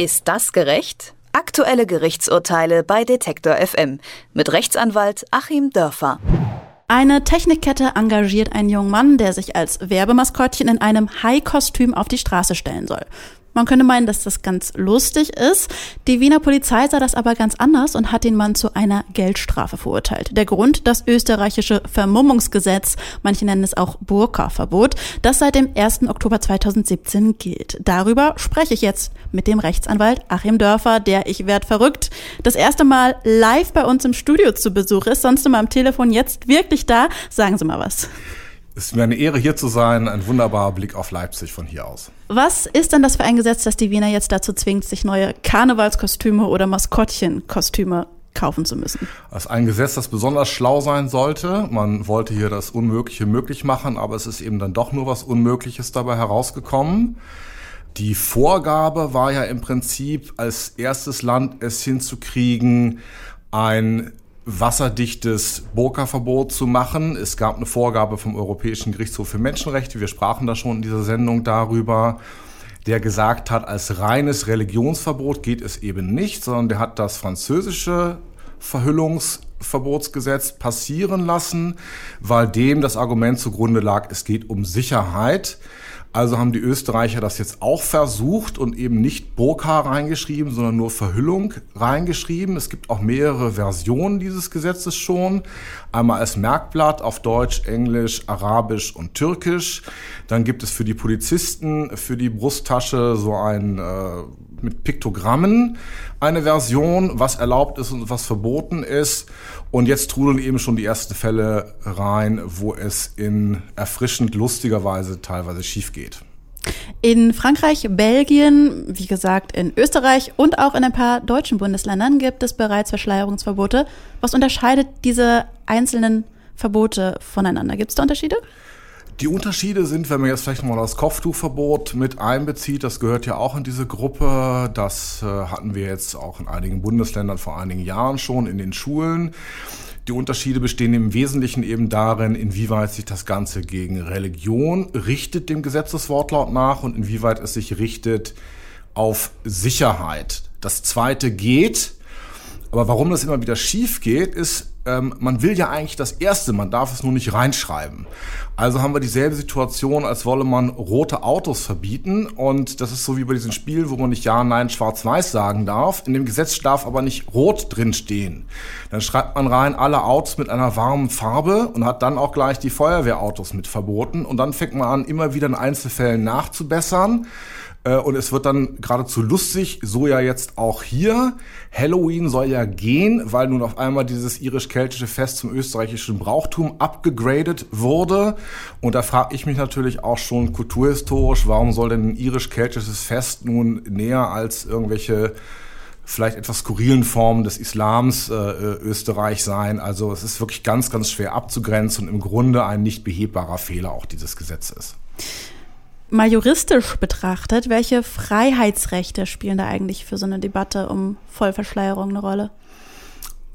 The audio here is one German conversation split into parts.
Ist das gerecht? Aktuelle Gerichtsurteile bei Detektor FM mit Rechtsanwalt Achim Dörfer. Eine Technikkette engagiert einen jungen Mann, der sich als Werbemaskottchen in einem Hai-Kostüm auf die Straße stellen soll. Man könnte meinen, dass das ganz lustig ist. Die Wiener Polizei sah das aber ganz anders und hat den Mann zu einer Geldstrafe verurteilt. Der Grund, das österreichische Vermummungsgesetz, manche nennen es auch Burka-Verbot, das seit dem 1. Oktober 2017 gilt. Darüber spreche ich jetzt mit dem Rechtsanwalt Achim Dörfer, der ich werd verrückt, das erste Mal live bei uns im Studio zu Besuch ist, sonst immer am Telefon, jetzt wirklich da. Sagen Sie mal was. Es ist mir eine Ehre, hier zu sein. Ein wunderbarer Blick auf Leipzig von hier aus. Was ist denn das für ein Gesetz, das die Wiener jetzt dazu zwingt, sich neue Karnevalskostüme oder Maskottchenkostüme kaufen zu müssen? Das ist ein Gesetz, das besonders schlau sein sollte. Man wollte hier das Unmögliche möglich machen, aber es ist eben dann doch nur was Unmögliches dabei herausgekommen. Die Vorgabe war ja im Prinzip als erstes Land es hinzukriegen, ein wasserdichtes Burka-Verbot zu machen. Es gab eine Vorgabe vom Europäischen Gerichtshof für Menschenrechte, wir sprachen da schon in dieser Sendung darüber, der gesagt hat, als reines Religionsverbot geht es eben nicht, sondern der hat das französische Verhüllungsverbotsgesetz passieren lassen, weil dem das Argument zugrunde lag, es geht um Sicherheit. Also haben die Österreicher das jetzt auch versucht und eben nicht Burka reingeschrieben, sondern nur Verhüllung reingeschrieben. Es gibt auch mehrere Versionen dieses Gesetzes schon. Einmal als Merkblatt auf Deutsch, Englisch, Arabisch und Türkisch. Dann gibt es für die Polizisten für die Brusttasche so ein äh, mit Piktogrammen eine Version, was erlaubt ist und was verboten ist. Und jetzt trudeln eben schon die ersten Fälle rein, wo es in erfrischend lustiger Weise teilweise schief geht. In Frankreich, Belgien, wie gesagt in Österreich und auch in ein paar deutschen Bundesländern gibt es bereits Verschleierungsverbote. Was unterscheidet diese einzelnen Verbote voneinander? Gibt es da Unterschiede? Die Unterschiede sind, wenn man jetzt vielleicht nochmal das Kopftuchverbot mit einbezieht, das gehört ja auch in diese Gruppe. Das äh, hatten wir jetzt auch in einigen Bundesländern vor einigen Jahren schon in den Schulen. Die Unterschiede bestehen im Wesentlichen eben darin, inwieweit sich das Ganze gegen Religion richtet, dem Gesetzeswortlaut nach, und inwieweit es sich richtet auf Sicherheit. Das zweite geht, aber warum das immer wieder schief geht, ist, ähm, man will ja eigentlich das Erste, man darf es nur nicht reinschreiben. Also haben wir dieselbe Situation, als wolle man rote Autos verbieten. Und das ist so wie bei diesen Spielen, wo man nicht Ja, Nein, Schwarz-Weiß sagen darf. In dem Gesetz darf aber nicht Rot drinstehen. Dann schreibt man rein alle Autos mit einer warmen Farbe und hat dann auch gleich die Feuerwehrautos mit verboten. Und dann fängt man an, immer wieder in Einzelfällen nachzubessern. Äh, und es wird dann geradezu lustig, so ja jetzt auch hier. Halloween soll ja gehen, weil nun auf einmal dieses irisch-keltische Fest zum österreichischen Brauchtum abgegradet wurde. Und da frage ich mich natürlich auch schon kulturhistorisch, warum soll denn ein irisch-keltisches Fest nun näher als irgendwelche vielleicht etwas skurrilen Formen des Islams äh, Österreich sein. Also es ist wirklich ganz, ganz schwer abzugrenzen und im Grunde ein nicht behebbarer Fehler auch dieses Gesetzes mal juristisch betrachtet, welche Freiheitsrechte spielen da eigentlich für so eine Debatte um Vollverschleierung eine Rolle?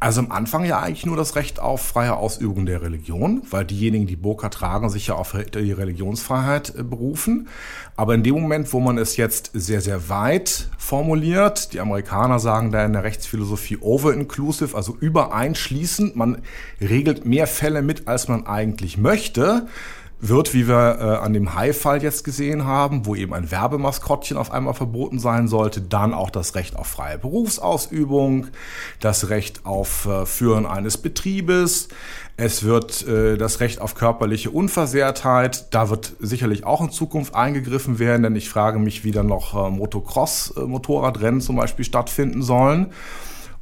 Also am Anfang ja eigentlich nur das Recht auf freie Ausübung der Religion, weil diejenigen, die Burka tragen, sich ja auf die Religionsfreiheit äh, berufen. Aber in dem Moment, wo man es jetzt sehr, sehr weit formuliert, die Amerikaner sagen da in der Rechtsphilosophie over-inclusive, also übereinschließend, man regelt mehr Fälle mit, als man eigentlich möchte, wird, wie wir äh, an dem Hai-Fall jetzt gesehen haben, wo eben ein Werbemaskottchen auf einmal verboten sein sollte, dann auch das Recht auf freie Berufsausübung, das Recht auf äh, Führen eines Betriebes, es wird äh, das Recht auf körperliche Unversehrtheit, da wird sicherlich auch in Zukunft eingegriffen werden, denn ich frage mich, wie dann noch äh, Motocross-Motorradrennen zum Beispiel stattfinden sollen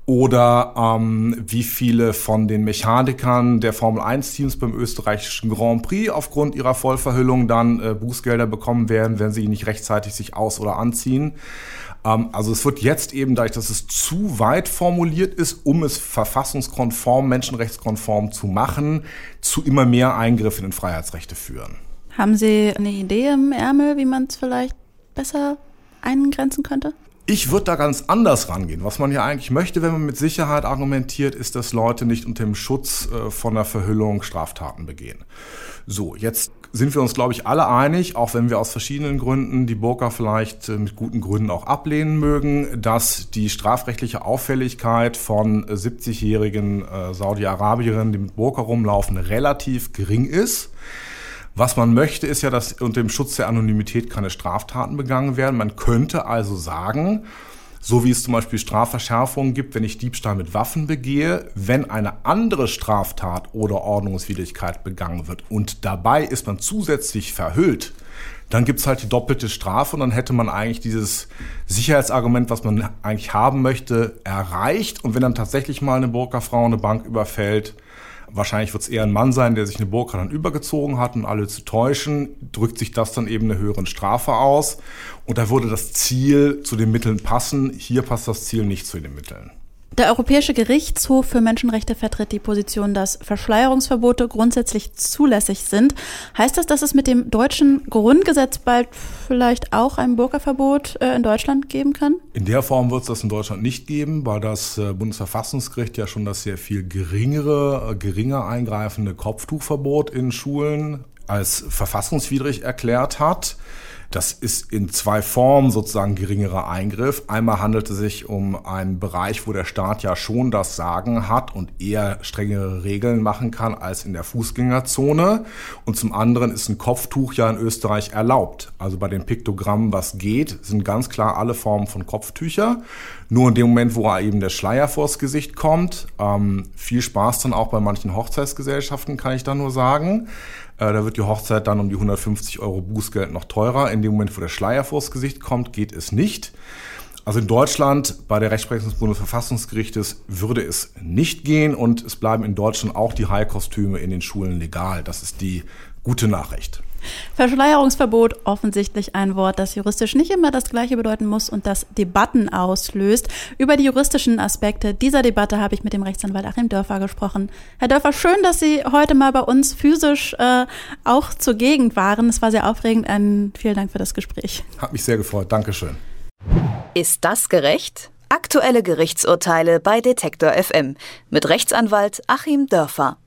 oder ähm, wie viele von den Mechanikern der Formel 1 Teams beim österreichischen Grand Prix aufgrund ihrer Vollverhüllung dann äh, Bußgelder bekommen werden, wenn sie nicht rechtzeitig sich aus- oder anziehen. Ähm, also es wird jetzt eben, dadurch, dass es zu weit formuliert ist, um es verfassungskonform, menschenrechtskonform zu machen, zu immer mehr Eingriffen in Freiheitsrechte führen. Haben Sie eine Idee im Ärmel, wie man es vielleicht besser eingrenzen könnte? Ich würde da ganz anders rangehen. Was man ja eigentlich möchte, wenn man mit Sicherheit argumentiert, ist, dass Leute nicht unter dem Schutz äh, von der Verhüllung Straftaten begehen. So, jetzt sind wir uns, glaube ich, alle einig, auch wenn wir aus verschiedenen Gründen die Burka vielleicht äh, mit guten Gründen auch ablehnen mögen, dass die strafrechtliche Auffälligkeit von 70-jährigen äh, Saudi-Arabierinnen, die mit Burka rumlaufen, relativ gering ist. Was man möchte, ist ja, dass unter dem Schutz der Anonymität keine Straftaten begangen werden. Man könnte also sagen, so wie es zum Beispiel Strafverschärfungen gibt, wenn ich Diebstahl mit Waffen begehe, wenn eine andere Straftat oder Ordnungswidrigkeit begangen wird und dabei ist man zusätzlich verhüllt, dann gibt's halt die doppelte Strafe und dann hätte man eigentlich dieses Sicherheitsargument, was man eigentlich haben möchte, erreicht. Und wenn dann tatsächlich mal eine Burka-Frau eine Bank überfällt, Wahrscheinlich wird es eher ein Mann sein, der sich eine Burka dann übergezogen hat, um alle zu täuschen. Drückt sich das dann eben eine höhere Strafe aus. Und da würde das Ziel zu den Mitteln passen. Hier passt das Ziel nicht zu den Mitteln. Der Europäische Gerichtshof für Menschenrechte vertritt die Position, dass Verschleierungsverbote grundsätzlich zulässig sind. Heißt das, dass es mit dem deutschen Grundgesetz bald vielleicht auch ein Burka-Verbot äh, in Deutschland geben kann? In der Form wird es das in Deutschland nicht geben, weil das äh, Bundesverfassungsgericht ja schon das sehr viel geringere, äh, geringer eingreifende Kopftuchverbot in Schulen als verfassungswidrig erklärt hat. Das ist in zwei Formen sozusagen geringerer Eingriff. Einmal handelt es sich um einen Bereich, wo der Staat ja schon das Sagen hat und eher strengere Regeln machen kann als in der Fußgängerzone. Und zum anderen ist ein Kopftuch ja in Österreich erlaubt. Also bei den Piktogrammen, was geht, sind ganz klar alle Formen von Kopftücher. Nur in dem Moment, wo eben der Schleier vors Gesicht kommt, ähm, viel Spaß dann auch bei manchen Hochzeitsgesellschaften, kann ich da nur sagen. Äh, da wird die Hochzeit dann um die 150 Euro Bußgeld noch teurer. In dem Moment, wo der Schleier vors Gesicht kommt, geht es nicht. Also in Deutschland bei der Rechtsprechung des Bundesverfassungsgerichtes würde es nicht gehen und es bleiben in Deutschland auch die Haikostüme in den Schulen legal. Das ist die gute Nachricht. Verschleierungsverbot, offensichtlich ein Wort, das juristisch nicht immer das gleiche bedeuten muss und das Debatten auslöst. Über die juristischen Aspekte dieser Debatte habe ich mit dem Rechtsanwalt Achim Dörfer gesprochen. Herr Dörfer, schön, dass Sie heute mal bei uns physisch äh, auch zur Gegend waren. Es war sehr aufregend. Einen vielen Dank für das Gespräch. Hat mich sehr gefreut. Dankeschön. Ist das gerecht? Aktuelle Gerichtsurteile bei Detektor FM mit Rechtsanwalt Achim Dörfer.